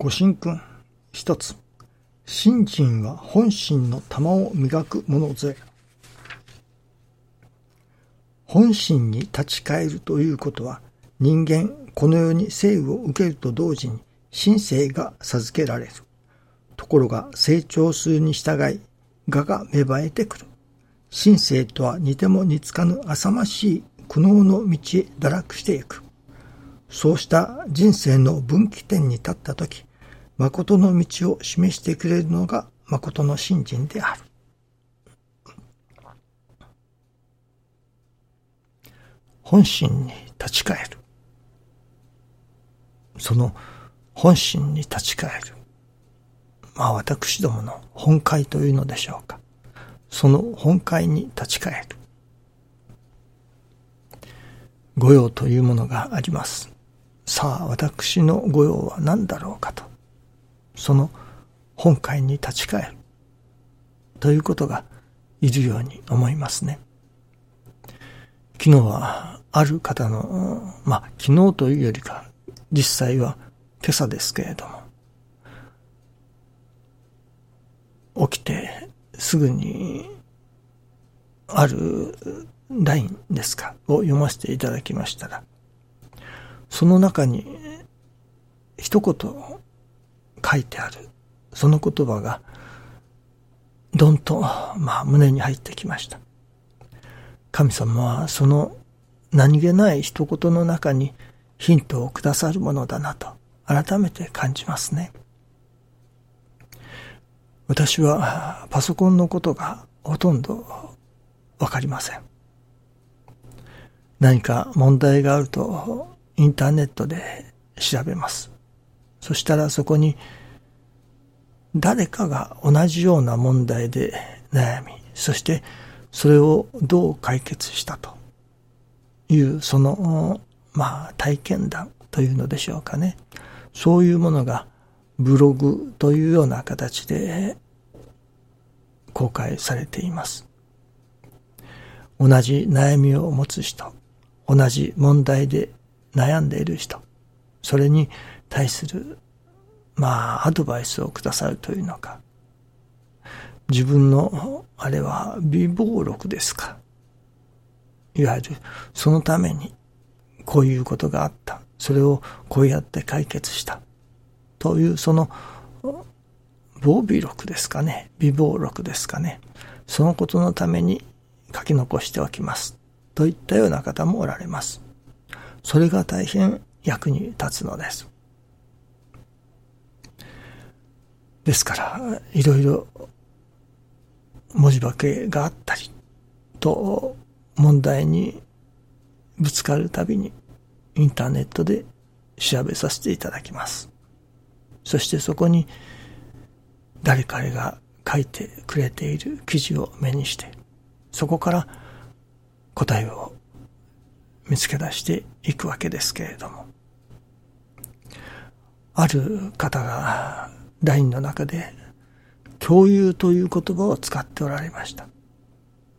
ご神君一つ。信心は本心の玉を磨くものぜ。本心に立ち返るということは、人間この世に生を受けると同時に神性が授けられる。ところが成長するに従い、我が芽生えてくる。神性とは似ても似つかぬ浅ましい苦悩の道へ堕落していく。そうした人生の分岐点に立ったとき、誠の道を示してくれるのが誠の信心である。本心に立ち返る。その本心に立ち返る。まあ私どもの本会というのでしょうか。その本会に立ち返る。御用というものがあります。さあ私の御用は何だろうかと。その本会に立ち返るということがいるように思いますね。昨日はある方の、まあ昨日というよりか実際は今朝ですけれども起きてすぐにあるラインですかを読ませていただきましたらその中に一言書いてある、その言葉が、どんと、まあ、胸に入ってきました。神様はその何気ない一言の中にヒントをくださるものだなと改めて感じますね。私はパソコンのことがほとんどわかりません。何か問題があるとインターネットで調べます。そしたらそこに誰かが同じような問題で悩み、そしてそれをどう解決したというその、まあ体験談というのでしょうかね。そういうものがブログというような形で公開されています。同じ悩みを持つ人、同じ問題で悩んでいる人、それに対する、まあ、アドバイスをくださるというのか、自分の、あれは、微暴録ですか。いわゆる、そのために、こういうことがあった。それをこうやって解決した。という、その、防備録ですかね。微暴録ですかね。そのことのために書き残しておきます。といったような方もおられます。それが大変役に立つのです。ですから、いろいろ文字化けがあったりと問題にぶつかるたびにインターネットで調べさせていただきます。そしてそこに誰彼が書いてくれている記事を目にして、そこから答えを見つけ出していくわけですけれども、ある方が LINE の中で共有という言葉を使っておられました。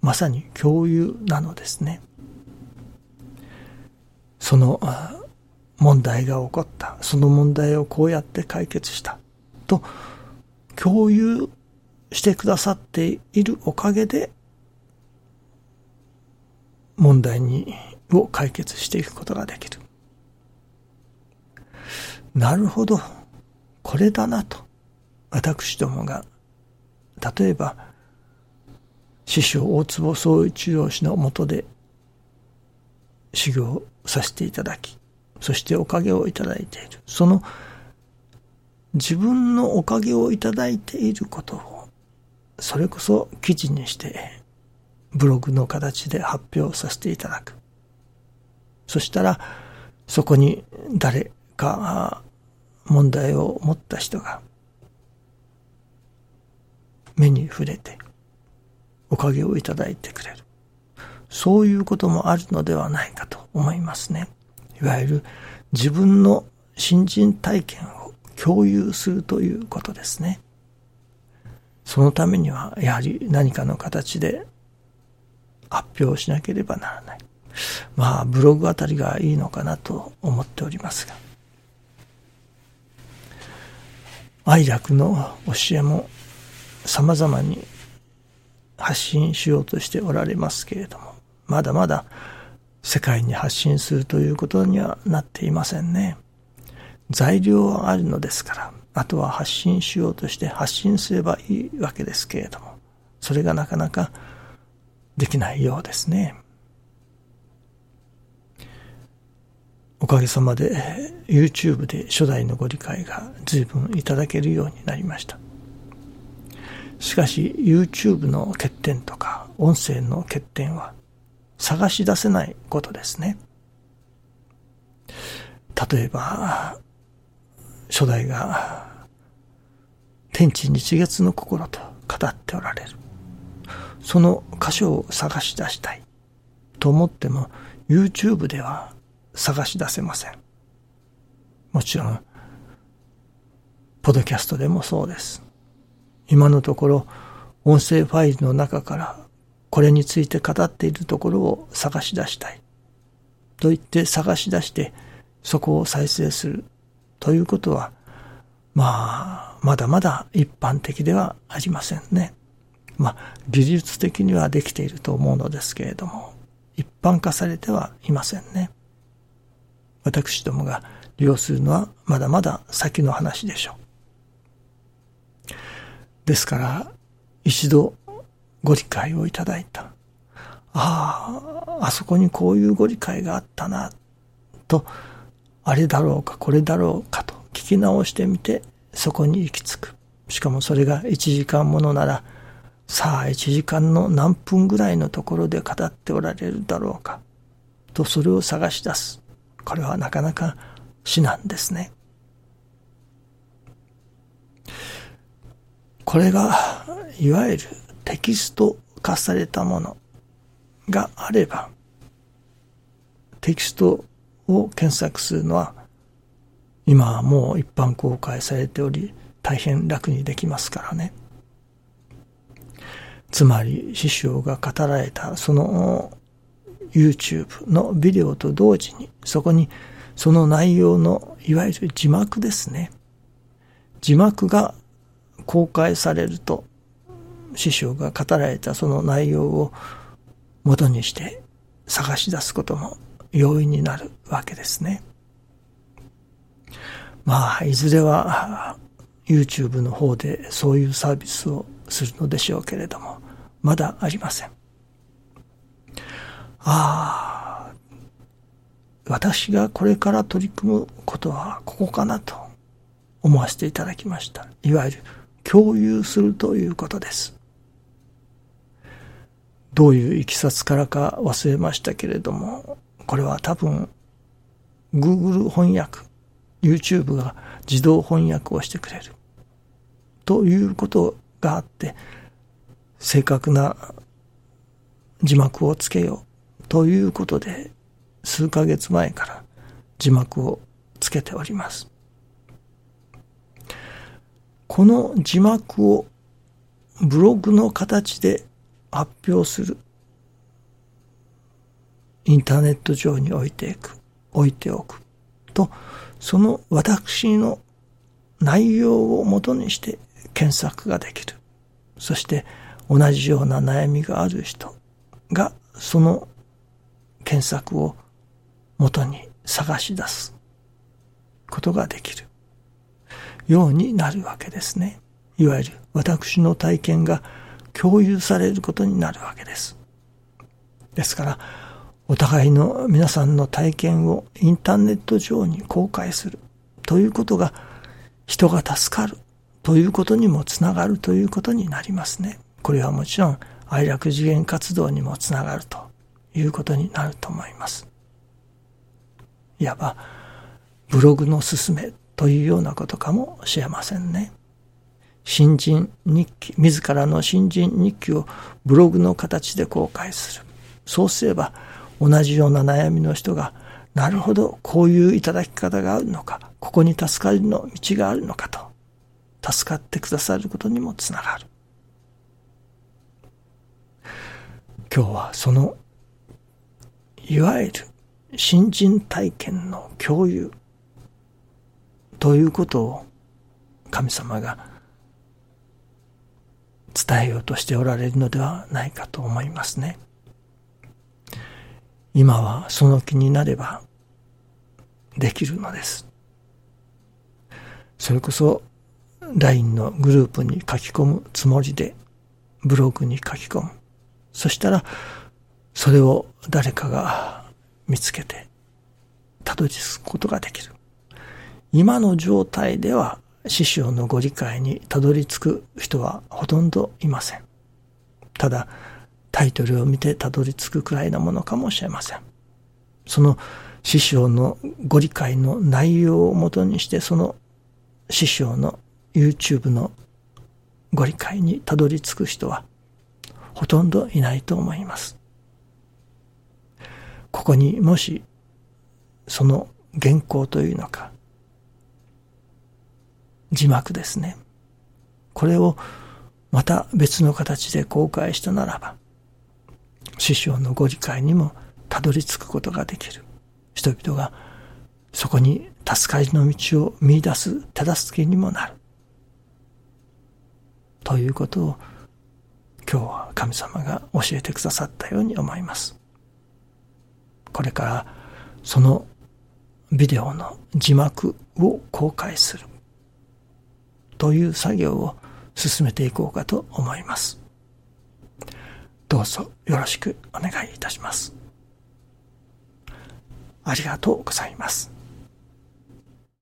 まさに共有なのですね。その問題が起こった。その問題をこうやって解決した。と共有してくださっているおかげで問題にを解決していくことができる。なるほど。これだなと。私どもが、例えば、師匠大坪総一郎氏のもとで修行させていただき、そしておかげをいただいている。その自分のおかげをいただいていることを、それこそ記事にして、ブログの形で発表させていただく。そしたら、そこに誰か問題を持った人が目に触れて、おかげをいただいてくれる。そういうこともあるのではないかと思いますね。いわゆる自分の新人体験を共有するということですね。そのためには、やはり何かの形で発表しなければならない。まあ、ブログあたりがいいのかなと思っておりますが。愛楽の教えも様々に発信しようとしておられますけれども、まだまだ世界に発信するということにはなっていませんね。材料はあるのですから、あとは発信しようとして発信すればいいわけですけれども、それがなかなかできないようですね。おかげさまで YouTube で初代のご理解が随分いただけるようになりました。しかし YouTube の欠点とか音声の欠点は探し出せないことですね。例えば、初代が天地日月の心と語っておられる。その箇所を探し出したいと思っても YouTube では探し出せません。もちろん、ポドキャストでもそうです。今のところ、音声ファイルの中からこれについて語っているところを探し出したい。と言って探し出してそこを再生するということは、まあ、まだまだ一般的ではありませんね。まあ、技術的にはできていると思うのですけれども、一般化されてはいませんね。私どもが利用するのはまだまだ先の話でしょう。ですから、一度ご理解をいただいた。ああ、あそこにこういうご理解があったな、と、あれだろうか、これだろうかと聞き直してみて、そこに行き着く。しかもそれが1時間ものなら、さあ1時間の何分ぐらいのところで語っておられるだろうか、とそれを探し出す。これはなかなか至難ですね。これが、いわゆるテキスト化されたものがあれば、テキストを検索するのは、今はもう一般公開されており、大変楽にできますからね。つまり、師匠が語られたその YouTube のビデオと同時に、そこにその内容のいわゆる字幕ですね。字幕が公開されると、師匠が語られたその内容を元にして探し出すことも容易になるわけですね。まあ、いずれは YouTube の方でそういうサービスをするのでしょうけれども、まだありません。ああ、私がこれから取り組むことはここかなと思わせていただきました。いわゆる共有するということです。どういういきさつからか忘れましたけれども、これは多分、Google 翻訳、YouTube が自動翻訳をしてくれる。ということがあって、正確な字幕をつけようということで、数ヶ月前から字幕をつけております。この字幕をブログの形で発表する。インターネット上に置いていく。置いておく。と、その私の内容をもとにして検索ができる。そして同じような悩みがある人がその検索をもとに探し出すことができるようになるわけですね。いわゆる私の体験が共有されることになるわけです。ですから、お互いの皆さんの体験をインターネット上に公開するということが人が助かるということにもつながるということになりますね。これはもちろん愛楽次元活動にもつながるということになると思います。いわばブログの勧めというようなことかもしれませんね。新人日記、自らの新人日記をブログの形で公開する。そうすれば、同じような悩みの人が、なるほど、こういういただき方があるのか、ここに助かりの道があるのかと、助かってくださることにもつながる。今日はその、いわゆる新人体験の共有ということを神様が伝えようとしておられるのではないかと思いますね。今はその気になればできるのです。それこそ LINE のグループに書き込むつもりでブログに書き込む。そしたらそれを誰かが見つけてたどり着くことができる。今の状態では師匠のご理解にたどり着く人はほとんどいません。ただ、タイトルを見てたどり着くくらいなものかもしれません。その師匠のご理解の内容をもとにして、その師匠の YouTube のご理解にたどり着く人はほとんどいないと思います。ここにもしその原稿というのか字幕ですね。これをまた別の形で公開したならば、師匠のご理解にもたどり着くことができる。人々がそこに助かりの道を見出す手助けにもなる。ということを今日は神様が教えてくださったように思います。これからそのビデオの字幕を公開する。という作業を進めていこうかと思います。どうぞよろしくお願いいたします。ありがとうございます。